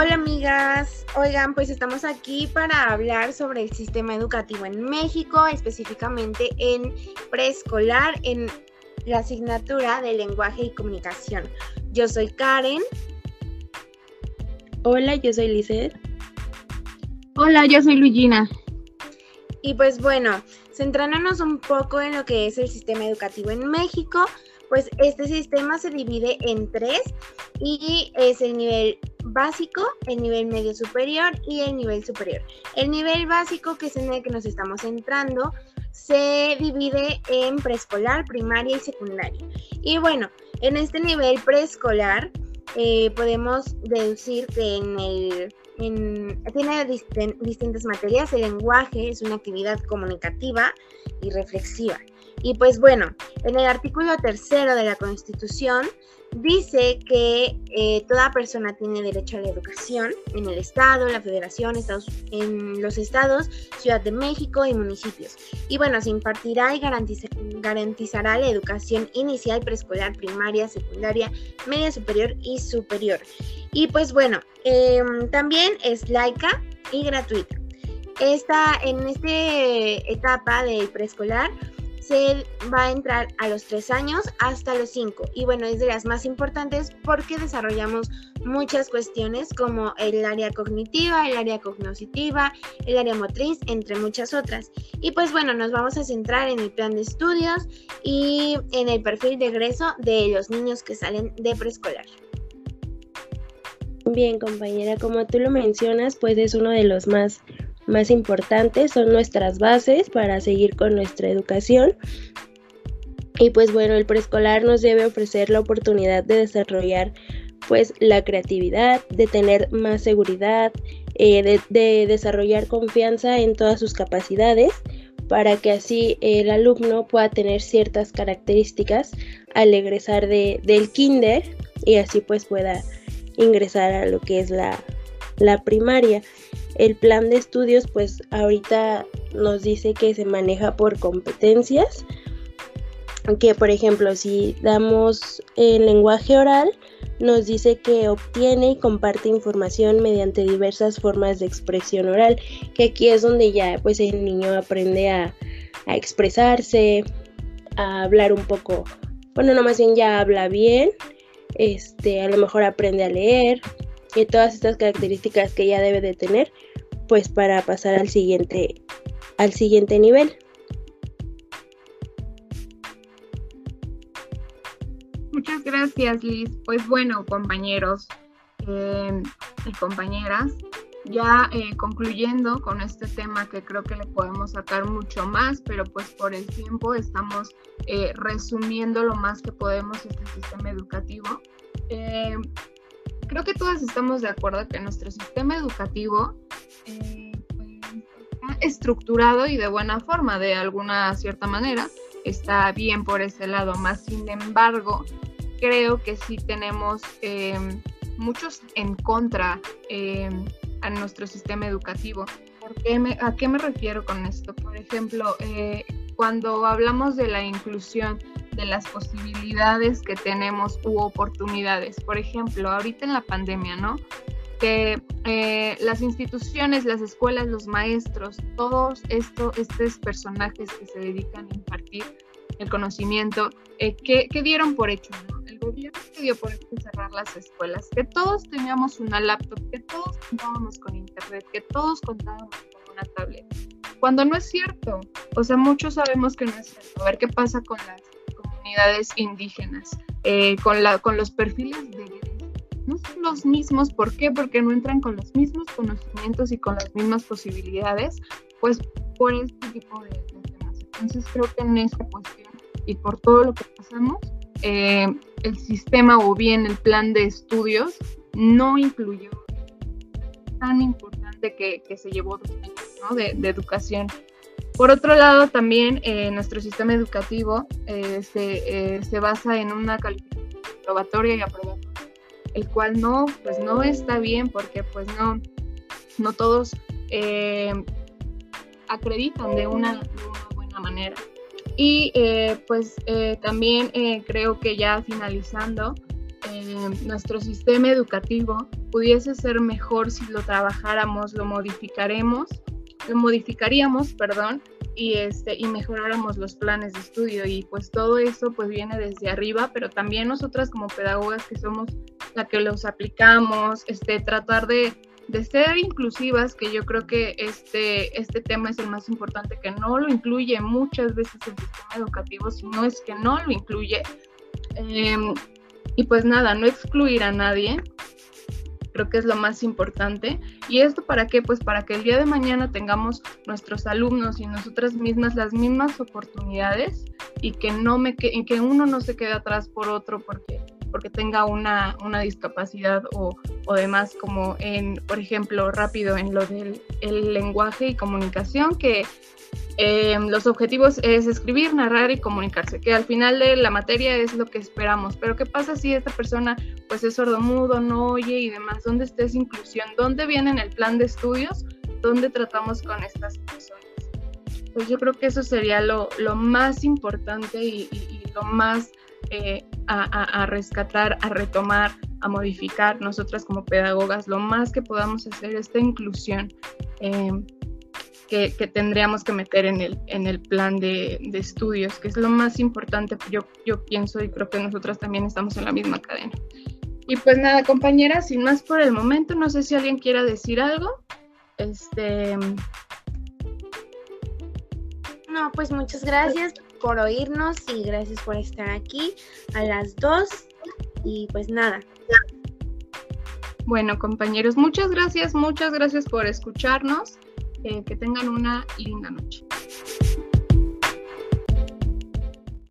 Hola amigas, oigan, pues estamos aquí para hablar sobre el sistema educativo en México, específicamente en preescolar, en la asignatura de lenguaje y comunicación. Yo soy Karen. Hola, yo soy Lizeth. Hola, yo soy Luigina. Y pues bueno, centrándonos un poco en lo que es el sistema educativo en México, pues este sistema se divide en tres y es el nivel básico, el nivel medio superior y el nivel superior. El nivel básico, que es en el que nos estamos centrando, se divide en preescolar, primaria y secundaria. Y bueno, en este nivel preescolar eh, podemos deducir que en el tiene distintas materias. El lenguaje es una actividad comunicativa y reflexiva. Y pues bueno, en el artículo tercero de la Constitución dice que eh, toda persona tiene derecho a la educación en el Estado, la Federación, Estados, en los estados, Ciudad de México y municipios. Y bueno, se impartirá y garantizará la educación inicial, preescolar, primaria, secundaria, media superior y superior. Y pues bueno, em, también es laica y gratuita. Esta, en esta etapa del preescolar, se va a entrar a los tres años hasta los cinco. Y bueno, es de las más importantes porque desarrollamos muchas cuestiones como el área cognitiva, el área cognoscitiva, el área motriz, entre muchas otras. Y pues bueno, nos vamos a centrar en el plan de estudios y en el perfil de egreso de los niños que salen de preescolar. Bien, compañera, como tú lo mencionas, pues es uno de los más más importantes, son nuestras bases para seguir con nuestra educación. Y pues bueno, el preescolar nos debe ofrecer la oportunidad de desarrollar pues la creatividad, de tener más seguridad, eh, de, desarrollar confianza en todas sus capacidades para que así el alumno pueda tener ciertas características al egresar de, del kinder y así pues pueda ingresar a lo que es la, la primaria. El plan de estudios pues ahorita nos dice que se maneja por competencias, que por ejemplo si damos el lenguaje oral, nos dice que obtiene y comparte información mediante diversas formas de expresión oral, que aquí es donde ya pues el niño aprende a, expresarse, a hablar un poco, bueno, no más bien ya habla bien, este, a lo mejor aprende a leer, y todas estas características que ya debe de tener pues para pasar al siguiente al siguiente nivel. Muchas gracias Liz. Pues bueno compañeros em, y compañeras, ya eh, concluyendo con este tema que creo que le podemos sacar mucho más, pero pues por el tiempo estamos eh, resumiendo lo más que podemos este sistema educativo. Creo que todas estamos de acuerdo que nuestro sistema educativo eh, pues, está estructurado y de buena forma, de alguna cierta manera, está bien por ese lado, más sin embargo, creo que sí tenemos em, muchos en contra em, a nuestro sistema educativo. ¿A qué me refiero con esto? Por ejemplo, eh, cuando hablamos de la inclusión, de las posibilidades que tenemos u oportunidades. Por ejemplo, ahorita en la pandemia, ¿no? Que eh, las instituciones, las escuelas, los maestros, todos esto, estos personajes que se dedican a impartir el conocimiento, eh, que, dieron por hecho, ¿no? El gobierno que dio por hecho cerrar las escuelas, que todos teníamos una laptop, que todos contábamos con internet, que todos contábamos con una tablet. Cuando no es cierto, o sea, muchos sabemos que no es cierto. A ver qué pasa con las indígenas, eh, con, la, con los perfiles de no son los mismos, ¿por qué? Porque no entran con los mismos conocimientos y con las mismas posibilidades, pues por este tipo de, temas. Entonces creo que en esta cuestión y por todo lo que pasamos, eh, el sistema o bien el plan de estudios no incluyó tan importante que, que se llevó ¿no? de, de educación por otro lado, también eh, nuestro sistema educativo eh, eh, se, basa en una calificación probatoria y aprobatoria, el cual no, pues no está bien porque pues no, no todos acreditan de una, de una, buena manera. Y pues también creo que ya finalizando, eh, nuestro sistema educativo pudiese ser mejor si lo trabajáramos, lo modificaremos, lo modificaríamos, perdón, y este y mejoráramos los planes de estudio y pues todo eso pues viene desde arriba, pero también nosotras como pedagogas que somos la que los aplicamos, este tratar de de ser inclusivas, que yo creo que este, este tema es el más importante, que no lo incluye muchas veces el sistema educativo, si no es que no lo incluye. Em, y pues nada, no excluir a nadie, creo que es lo más importante. ¿Y esto para qué? Pues para que el día de mañana tengamos nuestros alumnos y nosotras mismas las mismas oportunidades y que, no me que, que uno no se quede atrás por otro porque porque tenga una, una discapacidad o, o, demás, como en, por ejemplo, rápido en lo del el lenguaje y comunicación, que eh, los objetivos es escribir, narrar y comunicarse, que al final de la materia es lo que esperamos. Pero ¿qué pasa si esta persona pues es sordomudo, no oye y demás? ¿Dónde está esa inclusión? ¿Dónde viene en el plan de estudios? ¿Dónde tratamos con estas personas? Pues yo creo que eso sería lo, lo más importante y, lo más eh, a, rescatar, a retomar, a modificar nosotras como pedagogas, lo más que podamos hacer esta inclusión eh, que, tendríamos que meter en el, en el plan de, estudios, que es lo más importante, yo, yo pienso y creo que nosotras también estamos en la misma cadena. Y pues nada, compañeras, sin más por el momento, no sé si alguien quiera decir algo. Este. No, pues muchas gracias por oírnos y gracias por estar aquí a las dos. Y pues nada. Bueno, compañeros, muchas gracias, muchas gracias por escucharnos. Eh, que tengan una linda noche.